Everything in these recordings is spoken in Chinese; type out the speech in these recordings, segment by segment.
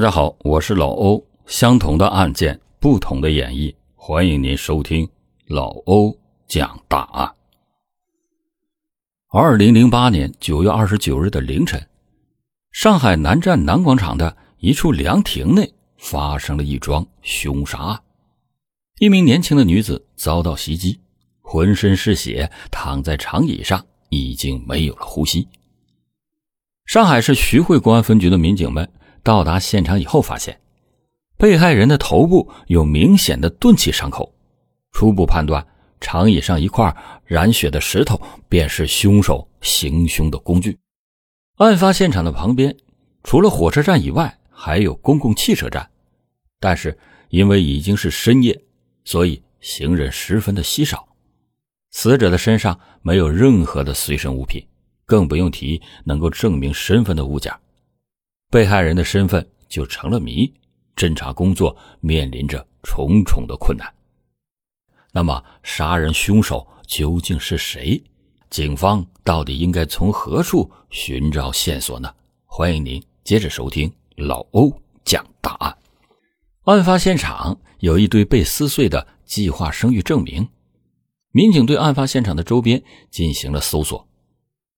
大家好，我是老欧。相同的案件，不同的演绎，欢迎您收听老欧讲大案。二零零八年九月二十九日的凌晨，上海南站南广场的一处凉亭内发生了一桩凶杀案。一名年轻的女子遭到袭击，浑身是血，躺在长椅上，已经没有了呼吸。上海市徐汇公安分局的民警们。到达现场以后，发现被害人的头部有明显的钝器伤口，初步判断长椅上一块染血的石头便是凶手行凶的工具。案发现场的旁边，除了火车站以外，还有公共汽车站，但是因为已经是深夜，所以行人十分的稀少。死者的身上没有任何的随身物品，更不用提能够证明身份的物件。被害人的身份就成了谜，侦查工作面临着重重的困难。那么，杀人凶手究竟是谁？警方到底应该从何处寻找线索呢？欢迎您接着收听老欧讲大案。案发现场有一堆被撕碎的计划生育证明，民警对案发现场的周边进行了搜索，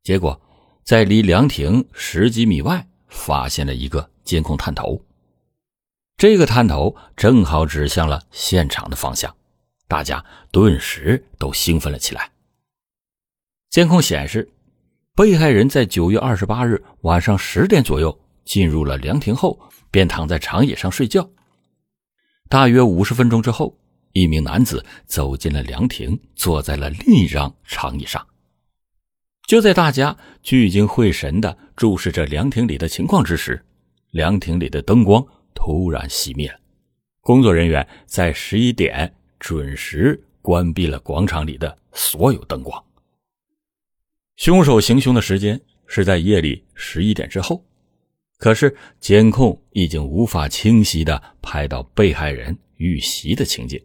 结果在离凉亭十几米外。发现了一个监控探头，这个探头正好指向了现场的方向，大家顿时都兴奋了起来。监控显示，被害人在九月二十八日晚上十点左右进入了凉亭后，便躺在长椅上睡觉。大约五十分钟之后，一名男子走进了凉亭，坐在了另一张长椅上。就在大家聚精会神的注视着凉亭里的情况之时，凉亭里的灯光突然熄灭了。工作人员在十一点准时关闭了广场里的所有灯光。凶手行凶的时间是在夜里十一点之后，可是监控已经无法清晰的拍到被害人遇袭的情景。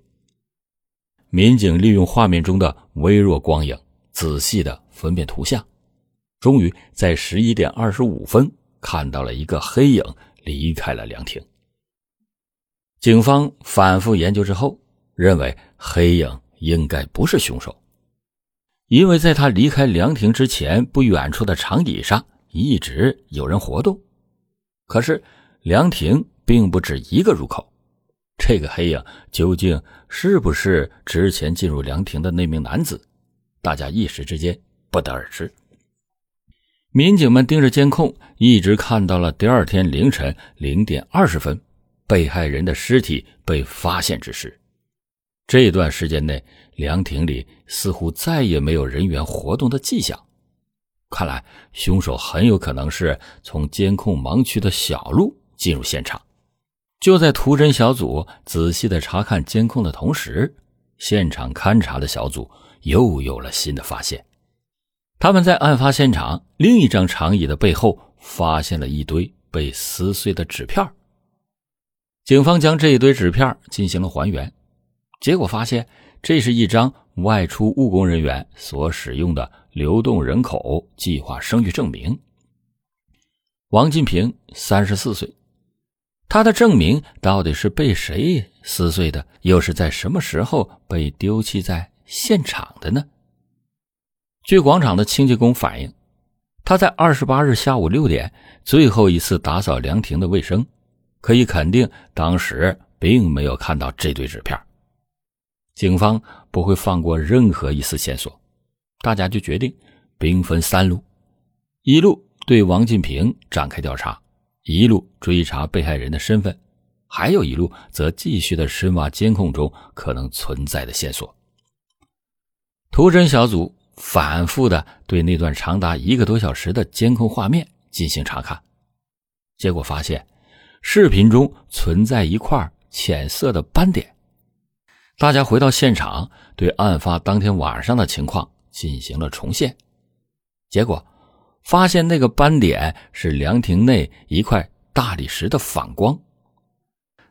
民警利用画面中的微弱光影。仔细的分辨图像，终于在十一点二十五分看到了一个黑影离开了凉亭。警方反复研究之后，认为黑影应该不是凶手，因为在他离开凉亭之前，不远处的长椅上一直有人活动。可是凉亭并不止一个入口，这个黑影究竟是不是之前进入凉亭的那名男子？大家一时之间不得而知。民警们盯着监控，一直看到了第二天凌晨零点二十分，被害人的尸体被发现之时。这段时间内，凉亭里似乎再也没有人员活动的迹象。看来，凶手很有可能是从监控盲区的小路进入现场。就在图侦小组仔细的查看监控的同时，现场勘查的小组。又有了新的发现，他们在案发现场另一张长椅的背后发现了一堆被撕碎的纸片。警方将这一堆纸片进行了还原，结果发现这是一张外出务工人员所使用的流动人口计划生育证明。王进平，三十四岁，他的证明到底是被谁撕碎的？又是在什么时候被丢弃在？现场的呢？据广场的清洁工反映，他在二十八日下午六点最后一次打扫凉亭的卫生，可以肯定当时并没有看到这堆纸片。警方不会放过任何一丝线索，大家就决定兵分三路：一路对王进平展开调查，一路追查被害人的身份，还有一路则继续的深挖监控中可能存在的线索。图侦小组反复的对那段长达一个多小时的监控画面进行查看，结果发现视频中存在一块浅色的斑点。大家回到现场，对案发当天晚上的情况进行了重现，结果发现那个斑点是凉亭内一块大理石的反光。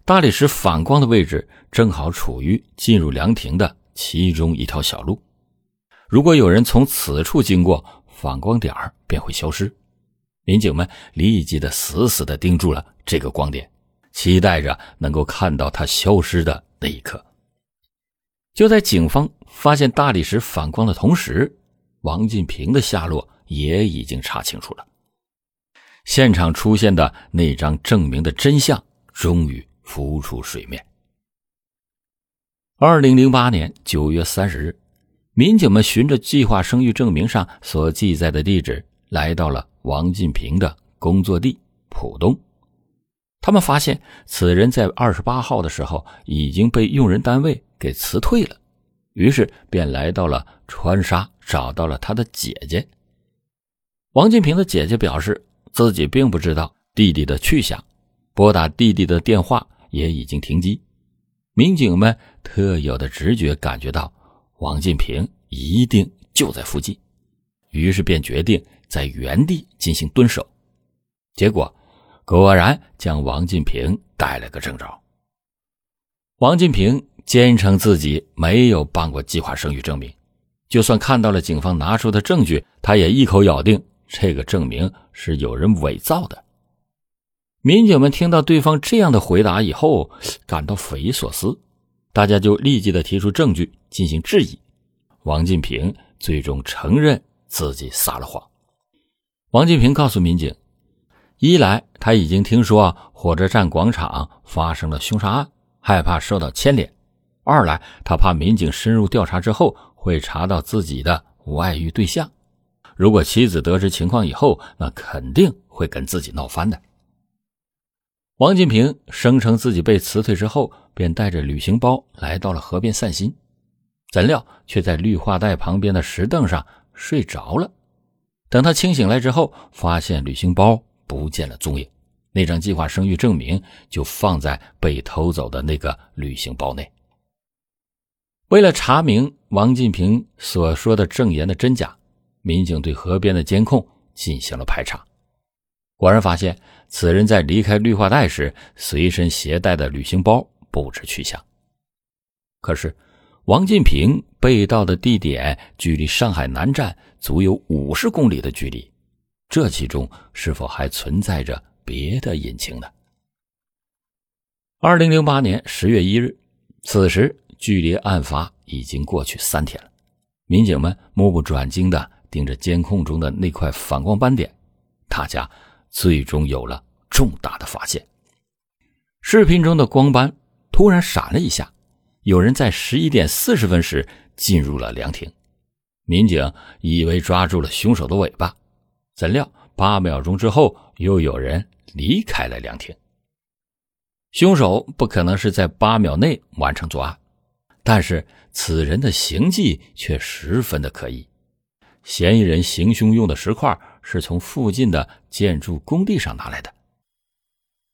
大理石反光的位置正好处于进入凉亭的其中一条小路。如果有人从此处经过，反光点便会消失。民警们立即的死死的盯住了这个光点，期待着能够看到它消失的那一刻。就在警方发现大理石反光的同时，王进平的下落也已经查清楚了。现场出现的那张证明的真相终于浮出水面。二零零八年九月三十日，民警们循着计划生育证明上所记载的地址，来到了王进平的工作地浦东。他们发现此人在二十八号的时候已经被用人单位给辞退了，于是便来到了川沙，找到了他的姐姐。王进平的姐姐表示自己并不知道弟弟的去向，拨打弟弟的电话也已经停机。民警们特有的直觉感觉到王进平一定就在附近，于是便决定在原地进行蹲守。结果果然将王进平带了个正着。王进平坚称自己没有办过计划生育证明，就算看到了警方拿出的证据，他也一口咬定这个证明是有人伪造的。民警们听到对方这样的回答以后，感到匪夷所思，大家就立即的提出证据进行质疑。王进平最终承认自己撒了谎。王进平告诉民警，一来他已经听说火车站广场发生了凶杀案，害怕受到牵连；二来他怕民警深入调查之后会查到自己的外遇对象，如果妻子得知情况以后，那肯定会跟自己闹翻的。王进平声称自己被辞退之后，便带着旅行包来到了河边散心，怎料却在绿化带旁边的石凳上睡着了。等他清醒来之后，发现旅行包不见了踪影，那张计划生育证明就放在被偷走的那个旅行包内。为了查明王进平所说的证言的真假，民警对河边的监控进行了排查。果然发现，此人在离开绿化带时随身携带的旅行包不知去向。可是，王进平被盗的地点距离上海南站足有五十公里的距离，这其中是否还存在着别的隐情呢？二零零八年十月一日，此时距离案发已经过去三天了，民警们目不转睛地盯着监控中的那块反光斑点，大家。最终有了重大的发现。视频中的光斑突然闪了一下，有人在十一点四十分时进入了凉亭。民警以为抓住了凶手的尾巴，怎料八秒钟之后又有人离开了凉亭。凶手不可能是在八秒内完成作案，但是此人的行迹却十分的可疑。嫌疑人行凶用的石块。是从附近的建筑工地上拿来的，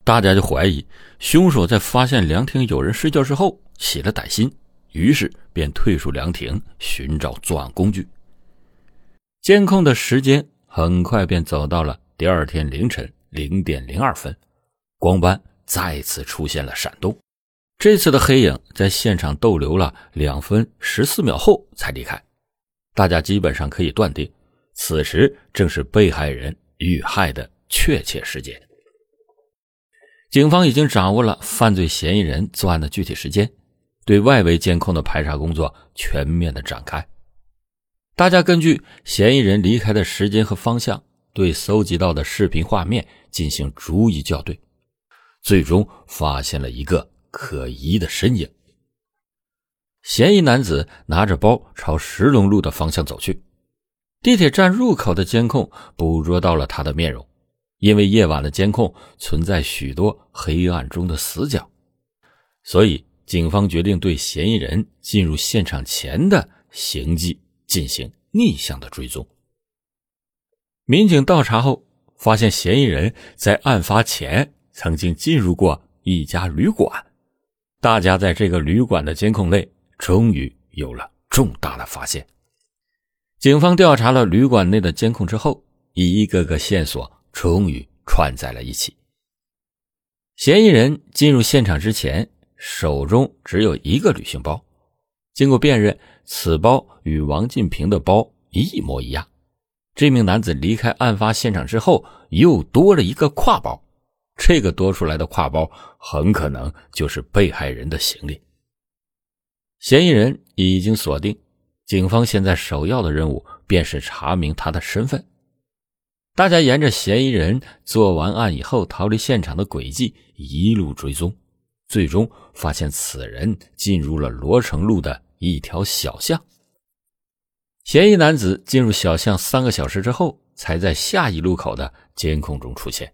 大家就怀疑凶手在发现凉亭有人睡觉之后起了歹心，于是便退出凉亭寻找作案工具。监控的时间很快便走到了第二天凌晨零点零二分，光斑再次出现了闪动，这次的黑影在现场逗留了两分十四秒后才离开，大家基本上可以断定。此时正是被害人遇害的确切时间。警方已经掌握了犯罪嫌疑人作案的具体时间，对外围监控的排查工作全面的展开。大家根据嫌疑人离开的时间和方向，对搜集到的视频画面进行逐一校对，最终发现了一个可疑的身影。嫌疑男子拿着包朝石龙路的方向走去。地铁站入口的监控捕捉到了他的面容，因为夜晚的监控存在许多黑暗中的死角，所以警方决定对嫌疑人进入现场前的行迹进行逆向的追踪。民警到查后发现，嫌疑人在案发前曾经进入过一家旅馆，大家在这个旅馆的监控内终于有了重大的发现。警方调查了旅馆内的监控之后，一个个线索终于串在了一起。嫌疑人进入现场之前，手中只有一个旅行包，经过辨认，此包与王进平的包一模一样。这名男子离开案发现场之后，又多了一个挎包，这个多出来的挎包很可能就是被害人的行李。嫌疑人已经锁定，警方现在首要的任务便是查明他的身份。大家沿着嫌疑人做完案以后逃离现场的轨迹一路追踪，最终发现此人进入了罗城路的一条小巷。嫌疑男子进入小巷三个小时之后，才在下一路口的监控中出现。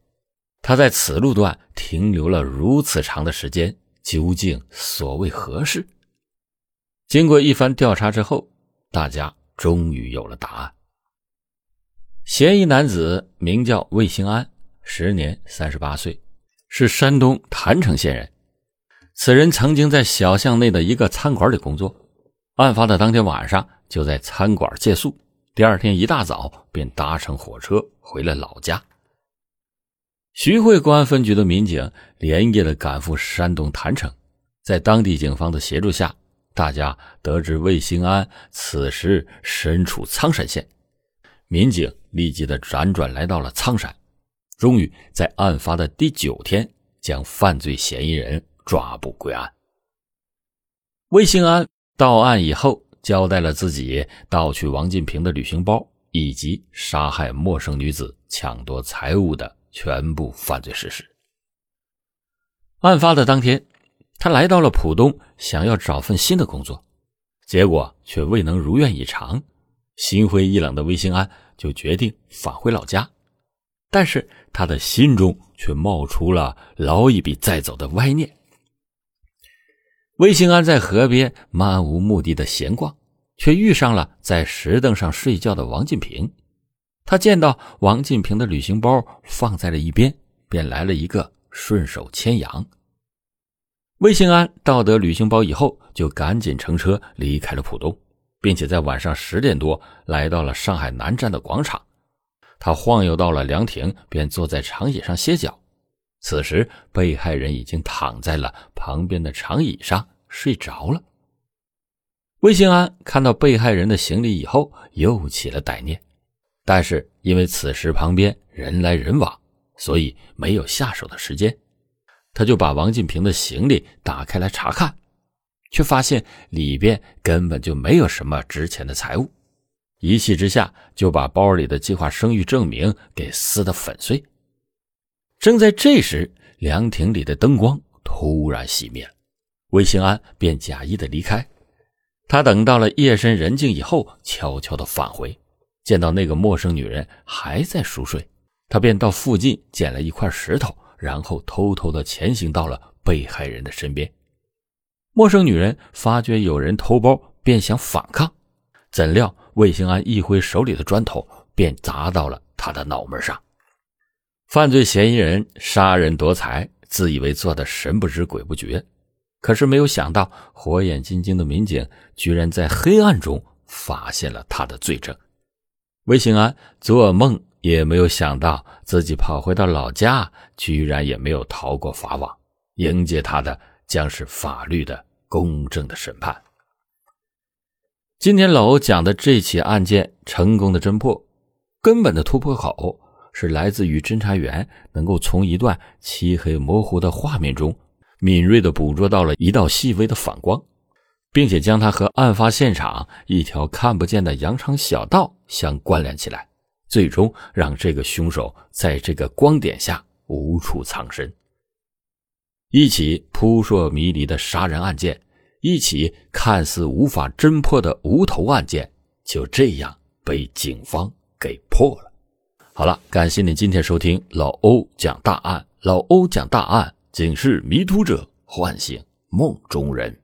他在此路段停留了如此长的时间，究竟所为何事？经过一番调查之后，大家终于有了答案。嫌疑男子名叫魏兴安，时年三十八岁，是山东郯城县人。此人曾经在小巷内的一个餐馆里工作，案发的当天晚上就在餐馆借宿，第二天一大早便搭乘火车回了老家。徐汇公安分局的民警连夜的赶赴山东郯城，在当地警方的协助下，大家得知魏兴安此时身处苍山县，民警立即的辗转来到了苍山，终于在案发的第九天将犯罪嫌疑人抓捕归案。魏兴安到案以后，交代了自己盗取王进平的旅行包以及杀害陌生女子、抢夺财物的。全部犯罪事实。案发的当天，他来到了浦东，想要找份新的工作，结果却未能如愿以偿。心灰意冷的魏兴安就决定返回老家，但是他的心中却冒出了捞一笔再走的歪念。魏兴安在河边漫无目的的闲逛，却遇上了在石凳上睡觉的王进平。他见到王进平的旅行包放在了一边，便来了一个顺手牵羊。魏兴安盗得旅行包以后，就赶紧乘车离开了浦东，并且在晚上十点多来到了上海南站的广场。他晃悠到了凉亭，便坐在长椅上歇脚。此时，被害人已经躺在了旁边的长椅上睡着了。魏兴安看到被害人的行李以后，又起了歹念。但是因为此时旁边人来人往，所以没有下手的时间。他就把王进平的行李打开来查看，却发现里边根本就没有什么值钱的财物。一气之下，就把包里的计划生育证明给撕得粉碎。正在这时，凉亭里的灯光突然熄灭了，魏兴安便假意的离开。他等到了夜深人静以后，悄悄的返回。见到那个陌生女人还在熟睡，他便到附近捡了一块石头，然后偷偷的前行到了被害人的身边。陌生女人发觉有人偷包，便想反抗，怎料魏兴安一挥手里的砖头，便砸到了他的脑门上。犯罪嫌疑人杀人夺财，自以为做的神不知鬼不觉，可是没有想到，火眼金睛的民警居然在黑暗中发现了他的罪证。魏兴安做梦也没有想到，自己跑回到老家，居然也没有逃过法网。迎接他的将是法律的公正的审判。今天老欧讲的这起案件成功的侦破，根本的突破口是来自于侦查员能够从一段漆黑模糊的画面中，敏锐的捕捉到了一道细微的反光。并且将它和案发现场一条看不见的羊肠小道相关联起来，最终让这个凶手在这个光点下无处藏身。一起扑朔迷离的杀人案件，一起看似无法侦破的无头案件，就这样被警方给破了。好了，感谢您今天收听老欧讲大案。老欧讲大案，警示迷途者，唤醒梦中人。